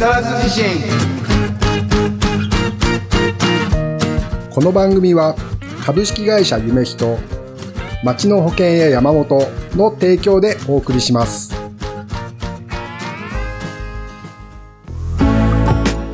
沢津地震。この番組は株式会社夢人町の保険や山本の提供でお送りします。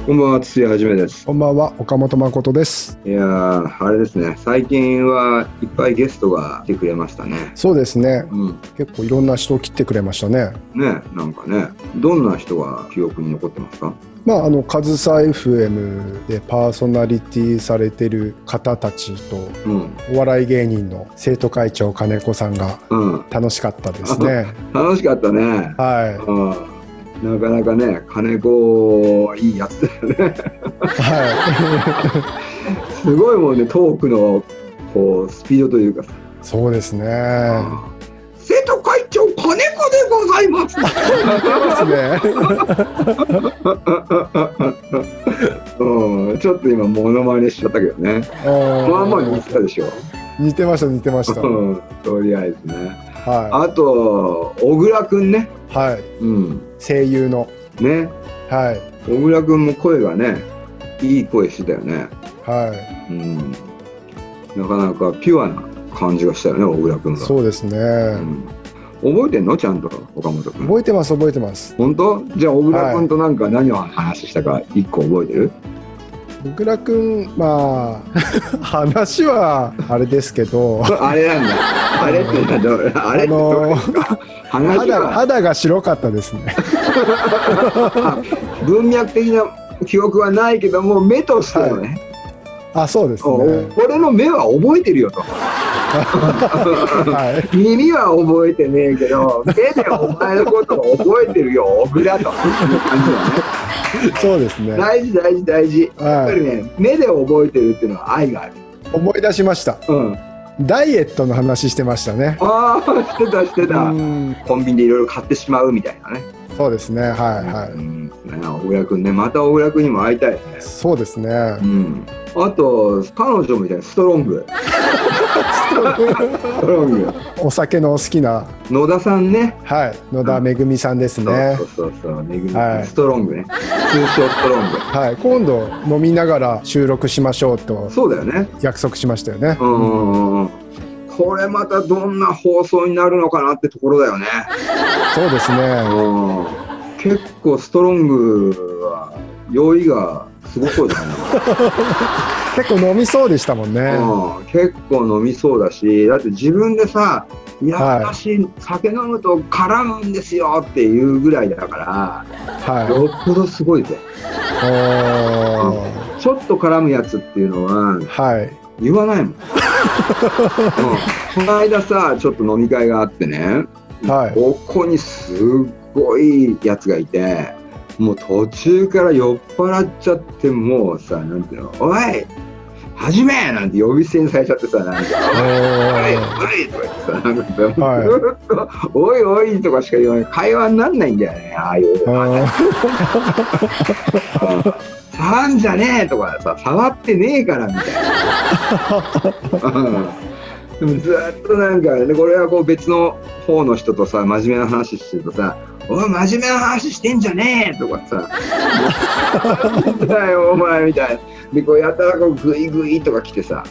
こんばんは、土屋はじめです。こんばんは岡本誠ですいやー、あれですね、最近はいっぱいゲストが来てくれましたね。そうですねうん。結構いろんな人を切ってくれましたねね、なんかね、どんな人が記憶に残ってますか？まああのカズサ FM でパーソナリティされてる方たちとうん。お笑い芸人の生徒会長金子さんがうん。楽しかったですね 楽しかったね。はいうん。なかなかね、金子、いいやつだよね。はすごいもんね、トークの、こう、スピードというかそうですね生徒会長、金子でございます。ですねうん。ちょっと今、モノマネしちゃったけどね。まあまあ似てたでしょ。似てました似てましたうん。とりあえずね。はあと、小倉くんね。いはいうん。声優のね。はい小倉くんも声がね、いい声してたよね。はいうん。なかなかピュアな感じがしたよね、小倉くんが。そうですね、うん。覚えてんの？ちゃんと、岡本くん。覚えてます覚えてます本当？じゃあ、小倉くんとなんか何を話したか一個覚えてる、小倉くんまあ 話はあれですけどあれなんだ。あれってなんだあれってどういうか？話肌は肌が白かったですね。文脈的な記憶はないけども、目としてはね。あそうですおね俺の目は覚えてるよと。はい耳は覚えてねえけど目でお前のことを覚えてるよ。小倉と。そうですね。ね大事大事大事。やっぱはいりね目で覚えてるっていうのは愛がある。思い出しました。うん。ダイエットの話してましたね。ああしてたしてた。うん。コンビニでいろいろ買ってしまうみたいなね。そうですねはいはうん。ね小倉君ねまた小倉君にも会いたいね。いそうですね。うん。あと彼女みたいなストロング お酒の好きな野田さんねはい野田めぐみさんですねそうそうそうめぐみはいストロングね。通称ストロング。はい今度飲みながら収録しましょうとそうだよね。約束しましたよねうんうんうんうん。これまたどんな放送になるのかなってところだよね。そうですねうん。結構ストロングは酔いがすごそうじゃない？結構飲みそうでしたもんね。うん、結構飲みそうだし、だって自分でさ、い。や、はい私、酒飲むと絡むんですよっていうぐらいだから、はい。よっぽどすごいぜ。おー。ちょっと絡むやつっていうのは、はい。言わないもん、うん、この間さちょっと飲み会があってね、はい。ここにすっごいやつがいてもう途中から酔っ払っちゃってもうさなんていうの「おいはじめ!」なんて呼び捨てにされちゃってさなんか「おいおい!」とか言ってさなんかずっと「おいおい!」とかしか言わない会話になんないんだよねああいう 触んじゃねえとかさ触ってねえからみたいなうん でもずっとなんかねこれはこう別の方の人とさ真面目な話してるとさ「おい真面目な話してんじゃねえ!」とかさ「なんだよお前」みたいな。でこうやったらこうグイグイとか来てさ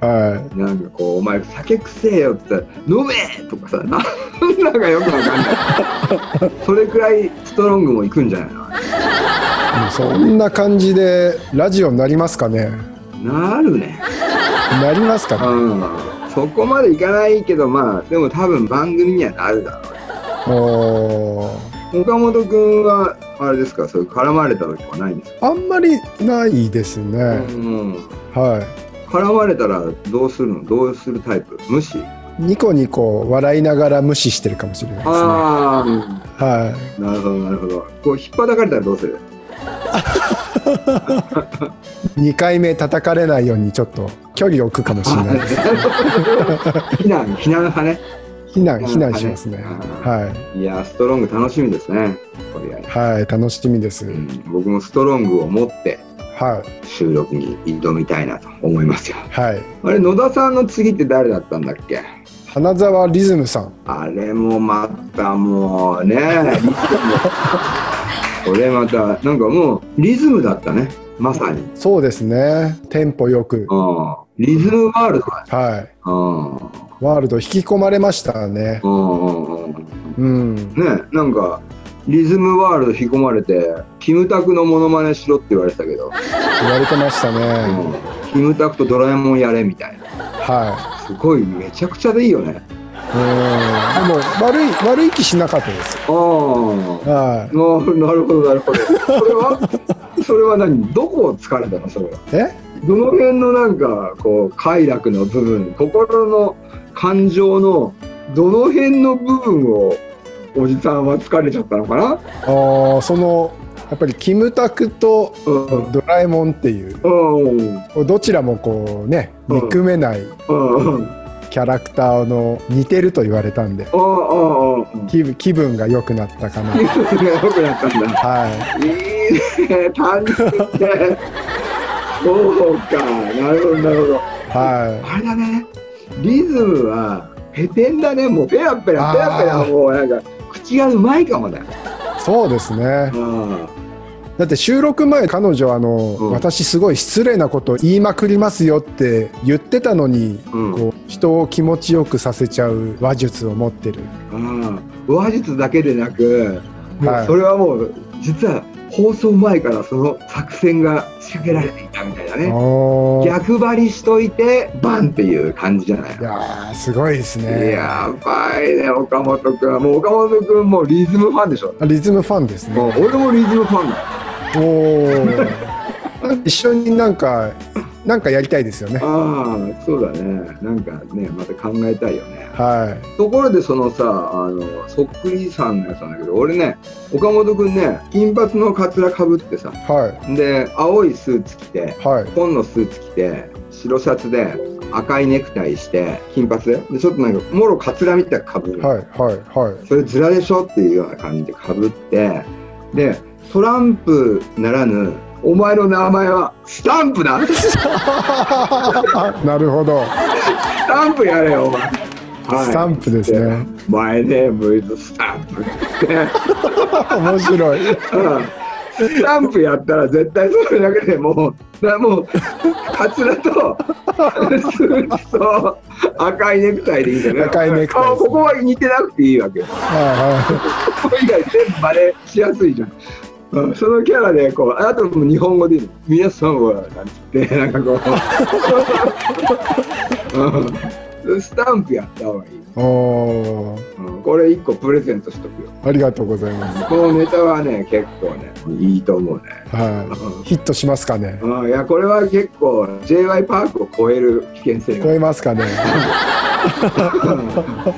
はなんかこう「お前酒くせえよ」って言ったら「飲め!」とかさなんだかよくわかんない。それくらいストロングも行くんじゃないの？いそんな感じでラジオになりますかね？なるね。なりますかね？うんそこまでいかないけどまあでも多分番組にはなるだろう。岡本君はあれですか？そういう絡まれた時はないんですか、あんまりないですね、うん、は絡まれたらどうするの？どうするタイプ？無視？いニコニコ笑いながら無視してるかもしれないですね。ああはなるほどなるほど。こう引っ張かれたらどうする？い2回目叩かれないようにちょっと距離を置くかもしれない。です避難避難派ね。避難避難しますね。うんはい。やストロング楽しみですね。はい楽しみです、うん、僕もストロングを持ってはい。収録に挑みたいなと思いますよ。はい。あれ野田さんの次って誰だったんだっけ？花沢リズムさん。あれもまたもうねこれまた、なんかもう、リズムだったね。まさに。そうですね。テンポよく。うん。リズムワールド。はい。うん。ワールド引き込まれましたね。うんうんうん。うん。ね、なんか、リズムワールド引き込まれて、キムタクのモノマネしろって言われてたけど、言われてましたうね。ん、キムタクとドラえもんやれみたいな。はすごい、めちゃくちゃでいいよね。い。うん。でも悪い悪い気しなかったです。ああ。はななるほど、なるほど。それは、それは何？どこを疲れたのそれは？い。え？どの辺のなんか、こう、快楽の部分、心の感情の、どの辺の部分を、おじさんは疲れちゃったのかな？ああそのやっぱりキムタクとうん。ドラえもんっていううん。どちらもこうねうん憎めないうん。うん。キャラクターの似てると言われたんで気分気分が良くなったかな。気分が良くなったんだ。はいいね、単純で。そうか、なるほど、なるほど。いはあれだね、リズムは、ペテンだね、もうペラペラ、ペラペラ、もうなんか、口がうまいかもね。いそうですね。うん。だって収録前彼女あの、うん私すごい失礼なこと言いまくりますよって言ってたのに、うんこう人を気持ちよくさせちゃう話術を持ってる。うん話術だけでなく、もはいうそれはもう、実は放送前からその作戦が仕掛けられていたみたいなね。逆張りしといて、バンっていう感じじゃない？いやーすごいですね。やばいね、岡本君。もう岡本君もリズムファンでしょ？リズムファンですね。もう俺もリズムファンだよ。おー一緒になんかなんかやりたいですよね。ああ、そうだね。なんかね、また考えたいよね。はところでそのさ、あの、そっくりさんのやつなんだけど、俺ね、岡本君ね、金髪のカツラかぶってさ、いはいで、青いスーツ着て、はい紺のスーツ着て、白シャツで、赤いネクタイして、金髪？で、でちょっとなんか、もろカツラみたいなかぶるの。はいはいはい。それずらでしょ？っていうような感じでかぶって、で、トランプならぬ、お前の名前はスタンプだス なるほど。タンプやれよ、お前。はいスタンプですね。マイネームイズスタンプ。面白い。うんスタンプやったら絶対それだけでもう、だもう、カツラと、スーツと赤いネクタイでいいんだよね。赤いネクタイ顔ここは似てなくていいわけよ。はここ以外全部真似しやすいじゃん。うん、そのキャラでこうあともう日本語で皆さんはなんつって なんかこう、うん、スタンプやった方がいい。おー。うん、これ一個プレゼントしとくよ。ありがとうございます。このネタはね結構ねいいと思うね、はい。ヒットしますかね？うん、いやこれは結構 j y パークを超える危険性が。超えますかね？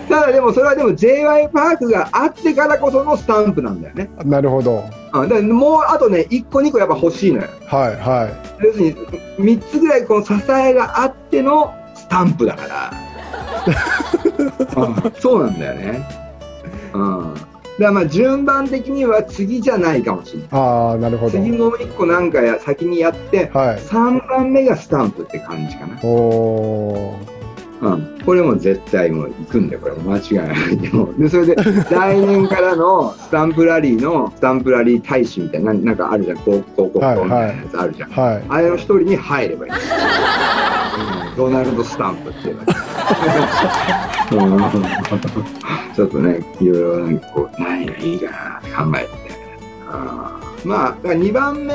ただでもそれはでも j y パークがあってからこそのスタンプなんだよね、なるほど。うん、もうあとね1個2個やっぱ欲しいのよ。はいは要するに3つぐらいこの支えがあってのスタンプだから、うん。そうなんだよね、うん、だからまあ順番的には次じゃないかもしれない。い。ああなるほど。次もう1個なんかや先にやってはい。3番目がスタンプって感じかな、おおうん、これも絶対もう行くんだよ。これも間違いない。でもでそれで来年からの スタンプラリーのスタンプラリー大使みたいななんかあるじゃん。広告みたいなやつあるじゃん、ー。はい。あれの一人に入ればいい。うん。ドナルド・スタンプって言えばいちょっとね、いろいろなんかこう、何がいいかなって考えて。て。うん。まあ、2番目、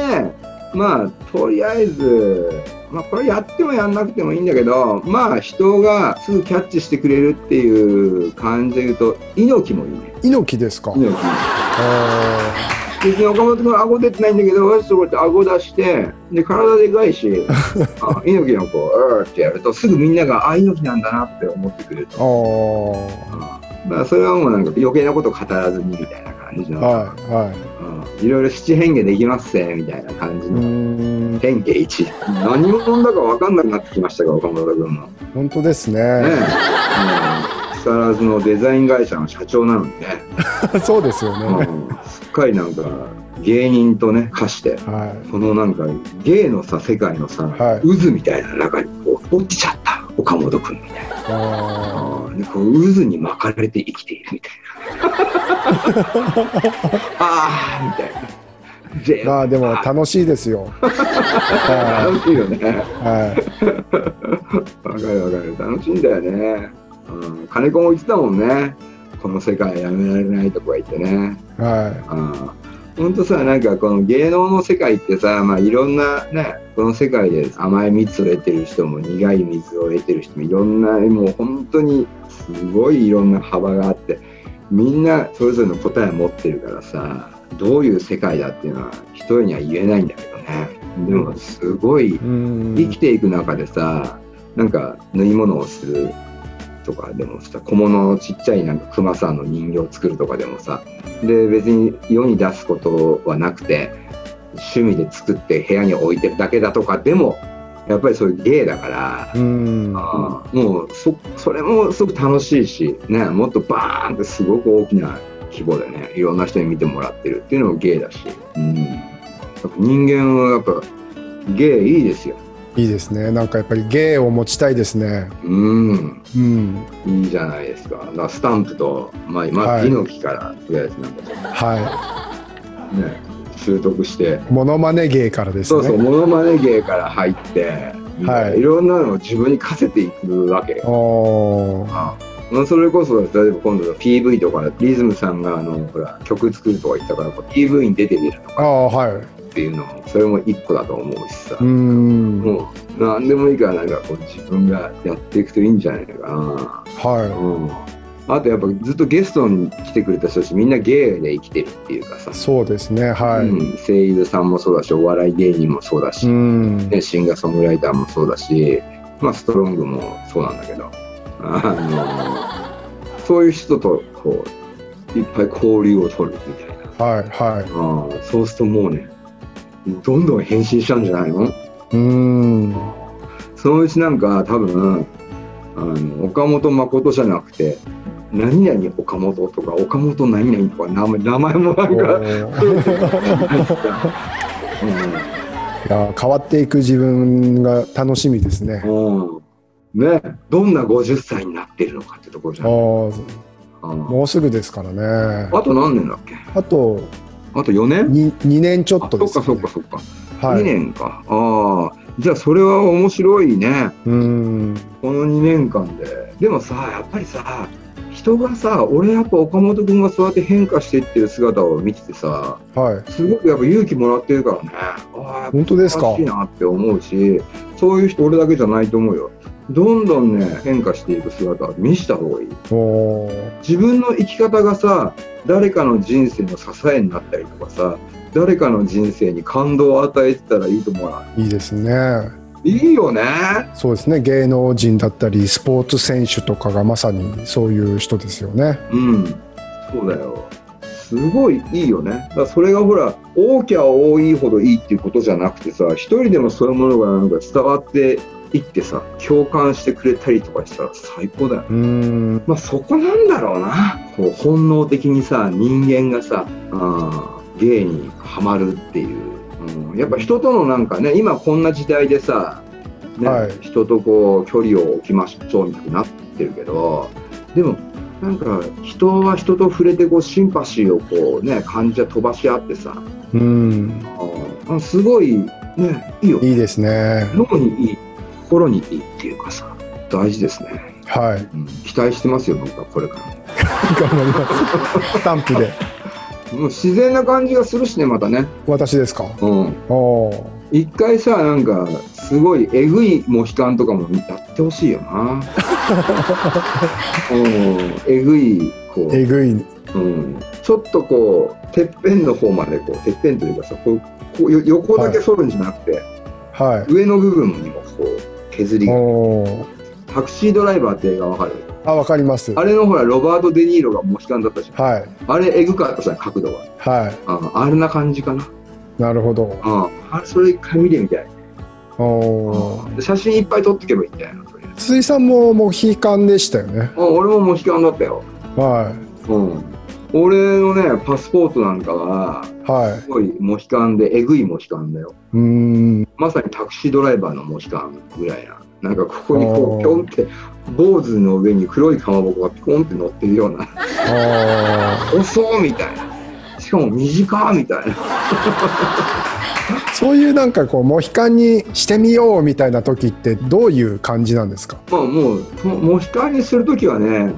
まあ、とりあえず、まあ、これやってもやんなくてもいいんだけど、まあ、人がすぐキャッチしてくれるっていう感じで言うと、猪木もいいね。猪木ですか？猪木。あ別に岡本君顎出てないんだけど、私とこうやって顎出して、で、体でかいし、あ猪木のこう、うーってやると、すぐみんなが、あ、猪木なんだなって思ってくれるあ。と。あうんだからそれはもうなんか余計なこと語らずにみたいな感じあ。の、はいはうん、いろいろ七変化できますぜみたいな感じい。うの、ーん。変化1。何者だか分かんなくなってきましたが、岡本君も。ね本当ですね。え。うん木更津のデザイン会社の社長なのにね、そうですよね。うん、すっかりなんか芸人とね、化して、はそのなんか芸のさ世界のさ、はい渦みたいな中にこう落ちちゃった岡本君みたいな。い。あでこう渦に巻かれて生きているみたいな。ああみたいな。まあでも楽しいですよ。は楽しいよね。い。はい。わかるわかる。楽しいんだよね。うん、金子も言ってたもんね。この世界やめられないとか言ってね。はうん。ほんとさ、なんかこの芸能の世界ってさ、まあいろんなね、この世界で甘い蜜を得てる人も苦い水を得てる人もいろんな、もう本当にすごいいろんな幅があって、みんなそれぞれの答えを持ってるからさ、どういう世界だっていうのは一人には言えないんだけどね。でもすごい。生きていく中でさなんか縫い物をするとかでもさ小物のちっちゃいなんかクマさんの人形を作るとかでもさで別に世に出すことはなくて趣味で作って部屋に置いてるだけだとかでもやっぱりそういう芸だから。うん。あーもうそそれもすごく楽しいし、ね、もっとバーンってすごく大きな規模でねいろんな人に見てもらってるっていうのも芸だし、うん、人間はやっぱ芸いいですよ。いいですね。なんかやっぱり芸を持ちたいですね。うんうん。いいじゃないですか。だからスタンプと、まあ、まはいあ、猪木から、とりあえずなんかはとね、習得して、い。モノマネ芸からですね。そうそう、モノマネ芸から入って、はいいろんなのを自分に課せていくわけよ。おーあまあ、それこそ、例えば今度の PV とか、リズムさんがあのほら曲作るとか言ったから、PV に出てみるとかああ、はい。っていうのも、それも一個だと思うしさう。ん。もう、なんでもいいから、なんかこう自分がやっていくといいんじゃないかな。はうん、あとやっぱずっとゲストに来てくれた人たちみんな芸で生きてるっていうかさい。、そうですね。はい。うん、声優さんもそうだしお笑い芸人もそうだし、うん。ね、シンガーソングライターもそうだし、まあ、ストロングもそうなんだけどあのそういう人とこういっぱい交流を取るみたいなはい。はあーそうするともうねどんどん変身しちゃうんじゃないの？い。うん。そのうちなんか多分あの岡本誠じゃなくて何々岡本とか岡本何々とか名前名前もなんか、おー いや変わっていく自分が楽しみですね。うんねどんな50歳になってるのかってところじゃん、ああ、うんもうすぐですからね。あと何年だっけ？あとあと4年？2, 2年ちょあっとです、そっかね。そっかそっか、2はい。年か。ああじゃあそれは面白いね。うん。この2年間で。でもさやっぱりさ人がさ俺やっぱ岡本君がそうやって変化していってる姿を見ててさはい。すごくやっぱ勇気もらってるからね。ああ本当ですか？楽しいなって思うしそういう人俺だけじゃないと思うよ。どんどんね変化していく姿を見せた方がいい。自分の生き方がさ誰かの人生の支えになったりとかさ誰かの人生に感動を与えてたらいいと思わない？いいですね。いいよねそうですね。芸能人だったり、スポーツ選手とかがまさにそういう人ですよね。うんそうだよすごいいいよねだそれがほら多きゃ多いほどいいっていうことじゃなくてさ一人でもそういうものがなんか伝わっていってさ共感してくれたりとかしたら最高だようん。まあそこなんだろうなこう本能的にさ人間がさあー芸にはまるっていう、うん、やっぱ人とのなんかね今こんな時代でさ、ねはい人とこう距離を置きましょうみたいになってるけどでもなんか人は人と触れてこうシンパシーをこうね感じは飛ばし合ってさうん。すごいねいいよいいですね。脳にいい心にいいっていうかさ大事ですね、はい。うん、期待してますよ僕はこれから。頑張ります。スタンプで。もう自然な感じがするしねまたね。私ですか？うん。一回さなんかすごいえぐいモヒカンとかもやってほしいよな。うん。えぐいこう、えぐい。うん、ちょっとこうてっぺんの方までこうてっぺんというかさこうこうよ横だけ反るんじゃなくて、は上の部分にもこう削りい。がタクシードライバーって映画わかる？あ、わかります。あれのほらロバート・デ・ニーロがモヒカンだったじゃんはい。あれえぐかったさ角度がはああんな感じかな、い。なるほど。うん、あそれ一回見てみたいおー写真いっぱい撮ってけばいいんだよなとりあえず筒井さんもモヒカンでしたよね。あ俺もモヒカンだったよ、はうん、俺のねパスポートなんかはい。はい。すごいモヒカンでえぐいモヒカンだようーん。まさにタクシードライバーのモヒカンぐらいななんかここにこうピョンって坊主の上に黒いかまぼこがピコンって乗ってるような。あ遅っみたいな。しかも短っみたいな。そういうなんかこうモヒカンにしてみようみたいな時ってどういう感じなんですか？まあもうモヒカンにするときはね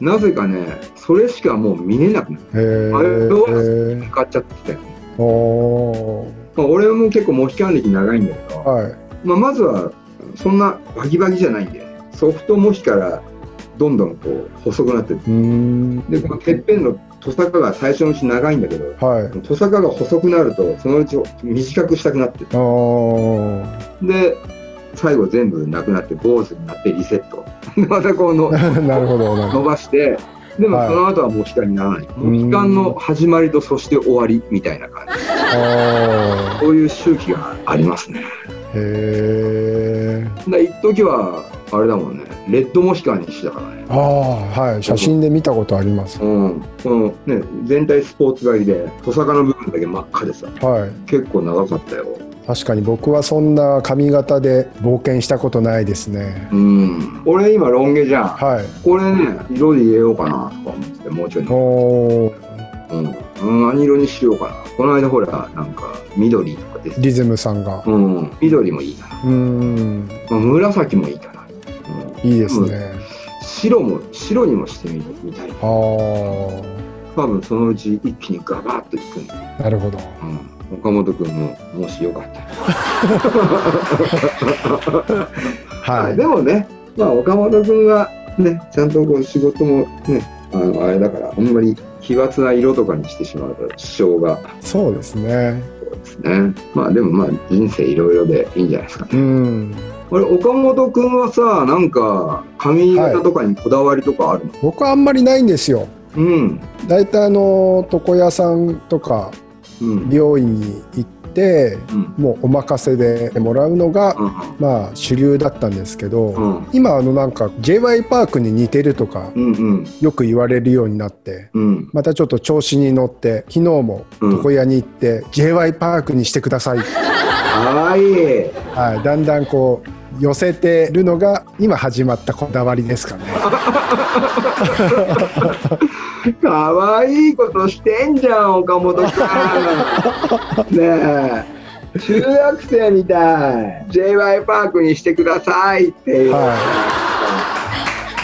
なぜかねそれしかもう見れなくなるへあれどえ向かっちゃってたよね、おまあ、俺も結構モヒカン歴長いんだけど、ーはいまあ、まずはそんなバキバキじゃないんでソフトモヒからどんどんこう細くなってでこのてっぺんのトサカが最初のうち長いんだけどはい。トサカが細くなるとそのうち短くしたくなって。で最後全部なくなって坊主になってリセット。で またこうの なるほど伸ばしてでもはい。その後はモヒカンにならない、んモヒカンの始まりとそして終わりみたいな感じ。そういう周期がありますね。ーへえで一時はあれだもんね。レッドモヒカンにしてたからね。ああはい。写真で見たことあります。うん、このね全体スポーツ狩りでトサカの部分だけ真っ赤でさ。はい。結構長かったよ。確かに僕はそんな髪型で冒険したことないですね。うん。俺今ロン毛じゃん。はい。これね色で入れようかなとか思っててもうちょい。のおーうん、何色にしようかな。この間ほらなんか緑とかです。リズムさんが。うん。緑もいいかな、うーん。まあ、紫もいいかな、うん、いいですね。白も白にもしてみみたい。あ多分そのうち一気にガバッといくんだ、あなるほど。うん、岡本君ももしよかったら。はい。でもね、まあ、岡本君はね、ちゃんとこう仕事もね、あのあれだから、あんまり奇抜な色とかにしてしまうと支障がそうですねそうですね。まあでもまあ人生いろいろでいいんじゃないですかね。うんあれ、岡本君はさ、なんか髪型とかにこだわりとかあるの、僕はあんまりないんですようん。大体あの床屋さんとかうん。美容院に行ってうん。もうお任せでもらうのがうん。まあ主流だったんですけど、うん。今あのなんか j y パークに似てるとか。よく言われるようになってうん。またちょっと調子に乗って昨日もうん床屋に行って j y パークにしてください、かわいい。はい、だんだんこう寄せてるのが今始まったこだわりですかね かわいいことしてんじゃん、岡本君。ねえ。中学生みたい。j y パークにしてくださいっていう。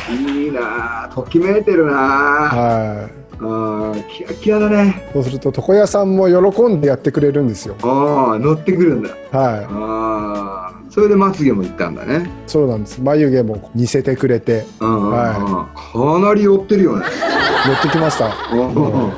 いいなあときめいてるなあはあーキラキラだね。い、そうすると床屋さんも喜んでやってくれるんですよ。ああ乗ってくるんだ。はああそれでまつげもいったんだね。いそうなんです。眉毛も似せてくれて。うんうんうんはかなり寄ってるよね。寄ってきました。うん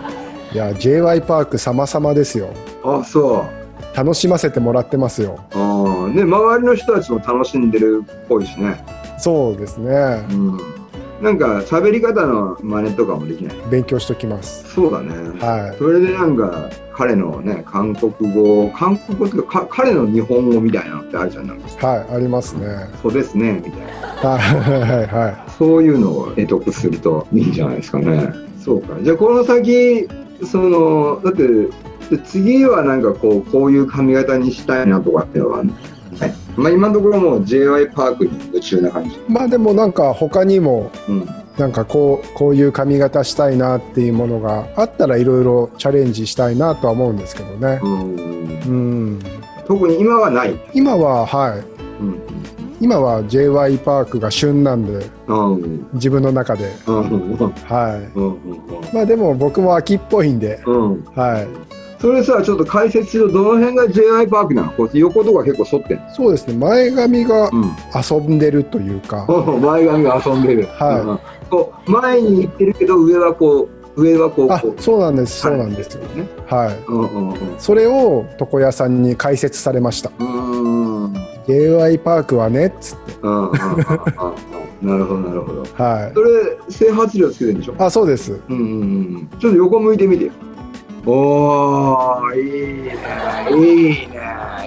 いや j y パーク様々ですよ。あそう。楽しませてもらってますよ。ああね周りの人たちも楽しんでるっぽいしね。そうですね。うんなんか喋り方の真似とかもできない？勉強しときます。そうだね。はそれでなんか彼のね韓国語韓国語っていうかか彼の日本語みたいなのってあるじゃんなんか。いはいありますね。そうですねみたいな。はいはいはい。そういうのを得得するといいんじゃないですかね。そうか。じゃあこの先そのだってで次はなんかこうこういう髪型にしたいなとかっていうのはあるのはいまあ今のところもう j y パークに夢中な感じ。まあでもなんか他にもうん。なんかこうこういう髪型したいなっていうものがあったらいろいろチャレンジしたいなとは思うんですけどね。うん。うん。特に今はない？今ははい。うん。今は j y パークが旬なんでうん。うん自分の中で。うん。はい。うん。まあでも僕も秋っぽいんで。はいそれさちょっと解説するとどの辺が j y パークなの？こう横とか結構反ってそうですね前髪がうん遊んでるというかうん前髪が遊んでる。はいうんこう前に行ってるけど上はこう上はこうあそうなんですそうなんですよね。はいうんうんうん。それを床屋さんに解説されましたうーん。うん j y パークはねっつってうんうんうんうん。なるほどなるほど。はいそれ整髪料つけてるんでしょ？あそうですうんうんうん。ちょっと横向いてみてよ。おーいいねいいね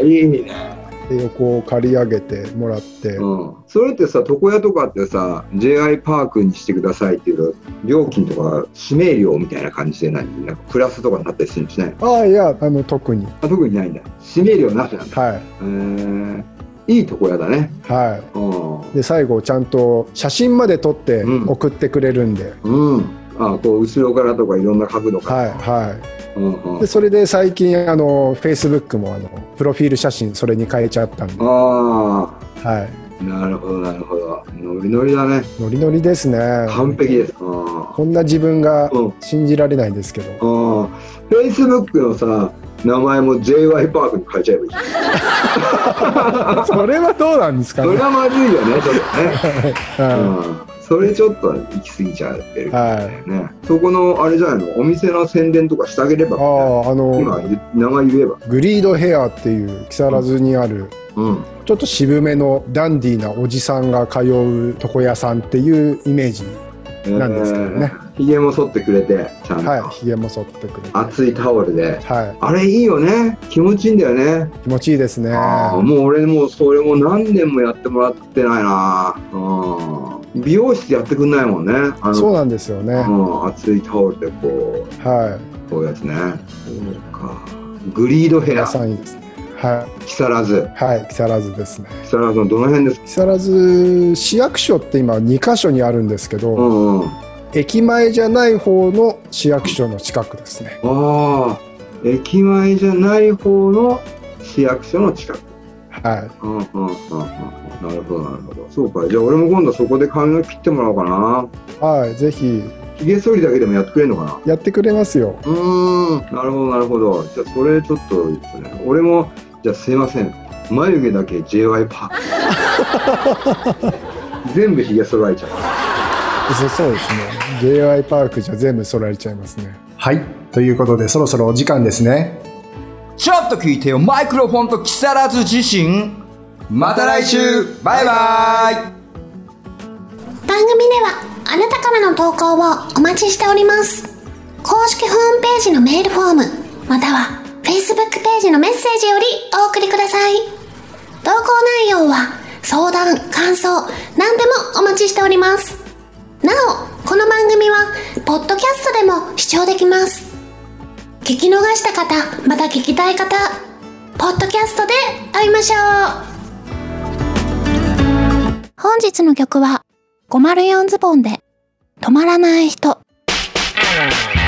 いいね。で横を刈り上げてもらって、うん。それってさ床屋とかってさ j i パークにしてくださいっていうと料金とか指名料みたいな感じで何なんかプラスとかになったりするんですね。ああいやあの特にあ特にないんだ。指名料なしなんだ。はいへーいい床屋だね。はうんいで最後ちゃんと写真まで撮ってうん送ってくれるんで、うん。あこう後ろからとかいろんな角度から。はいはうんうんで、それで最近、あの、Facebook も、あの、プロフィール写真それに変えちゃったんで、あはい。あ、なるほど、なるほど。ノリノリだね。ノリノリですね。完璧です。あこんな自分がうん信じられないんですけど。あ。Facebook のさ、名前も JY パークに変えちゃえばいい。それはどうなんですかね。それはまずいよね、ちょっとね。はうん。それちょっと行き過ぎちゃってるい。。はい。ね。そこの、あれじゃないのお店の宣伝とかしてあげれば、ああ、あの、今名前言えば。グリードヘアっていう木更津にある、うん。ちょっと渋めのダンディーなおじさんが通う床屋さんっていうイメージ。なんですけどねえー。ひげも剃ってくれて、ちゃんと。はい。髭も剃ってくれて。熱いタオルで。はい。あれいいよね。気持ちいいんだよね。気持ちいいですね。もう俺もうそれも何年もやってもらってないな。うん。美容室でやってくんないもんね。あのそうなんですよね。うん、熱いタオルでこう、はこういうやつね。そうか。グリードヘい。ア皆、さんいいですね。は木更津。い。はい。木更津ですね。木更津のどの辺ですか？木更津市役所って今2カ所にあるんですけど、うんうん。駅前じゃない方の市役所の近くですね。ああ、駅前じゃない方の市役所の近く。はい。うんうんうんうん。なるほど、なるほど。そうか。じゃあ俺も今度そこで髪の毛切ってもらおうかな。はい。ぜひひげ剃りだけでもやってくれるのかな？やってくれますよ。うーん。なるほど、なるほど。じゃあそれちょっとですね。俺も、じゃあすいません。眉毛だけ JY パーク。全部ひげ剃られちゃう。そうそうですね。JY パークじゃ全部剃られちゃいますね。はい。ということで、そろそろお時間ですね。ちょっと聞いてよ、マイクロフォンと木更津自身。また来週。バイバイ。番組ではあなたからの投稿をお待ちしております。公式ホームページのメールフォームまたは Facebook ページのメッセージよりお送りください。投稿内容は相談感想何でもお待ちしております。なおこの番組はポッドキャストでも視聴できます。聞き逃した方また聞きたい方ポッドキャストで会いましょう。本日の曲は504ズボンで止まらない人「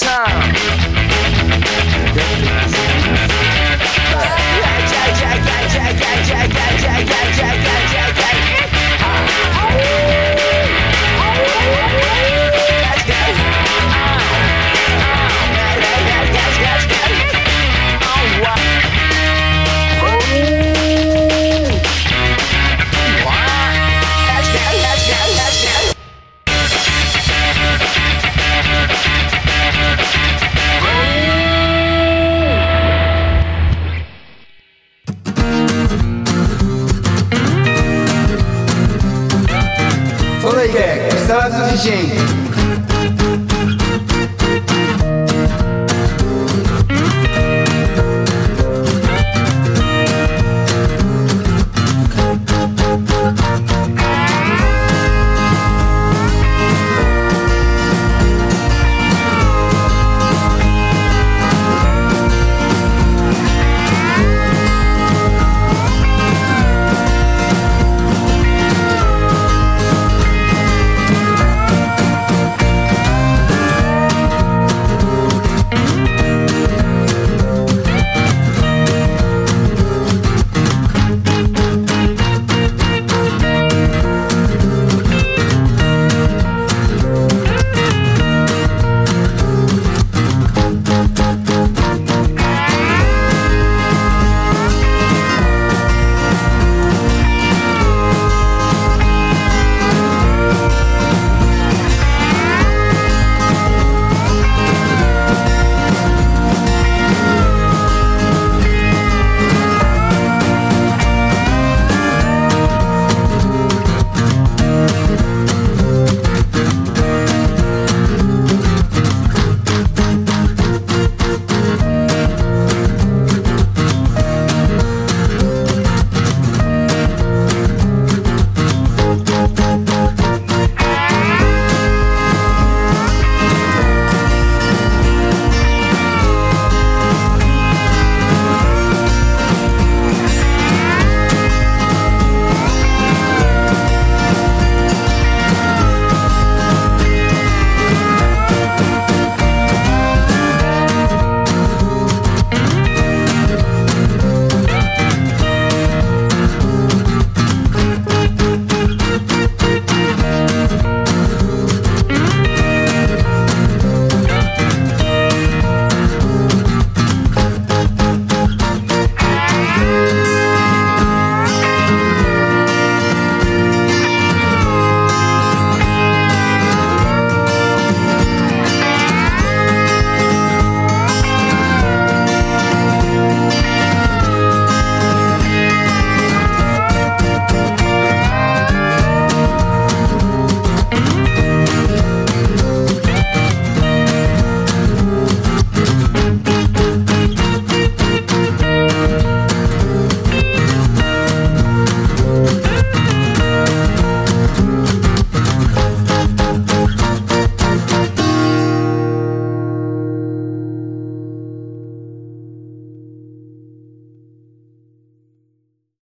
time.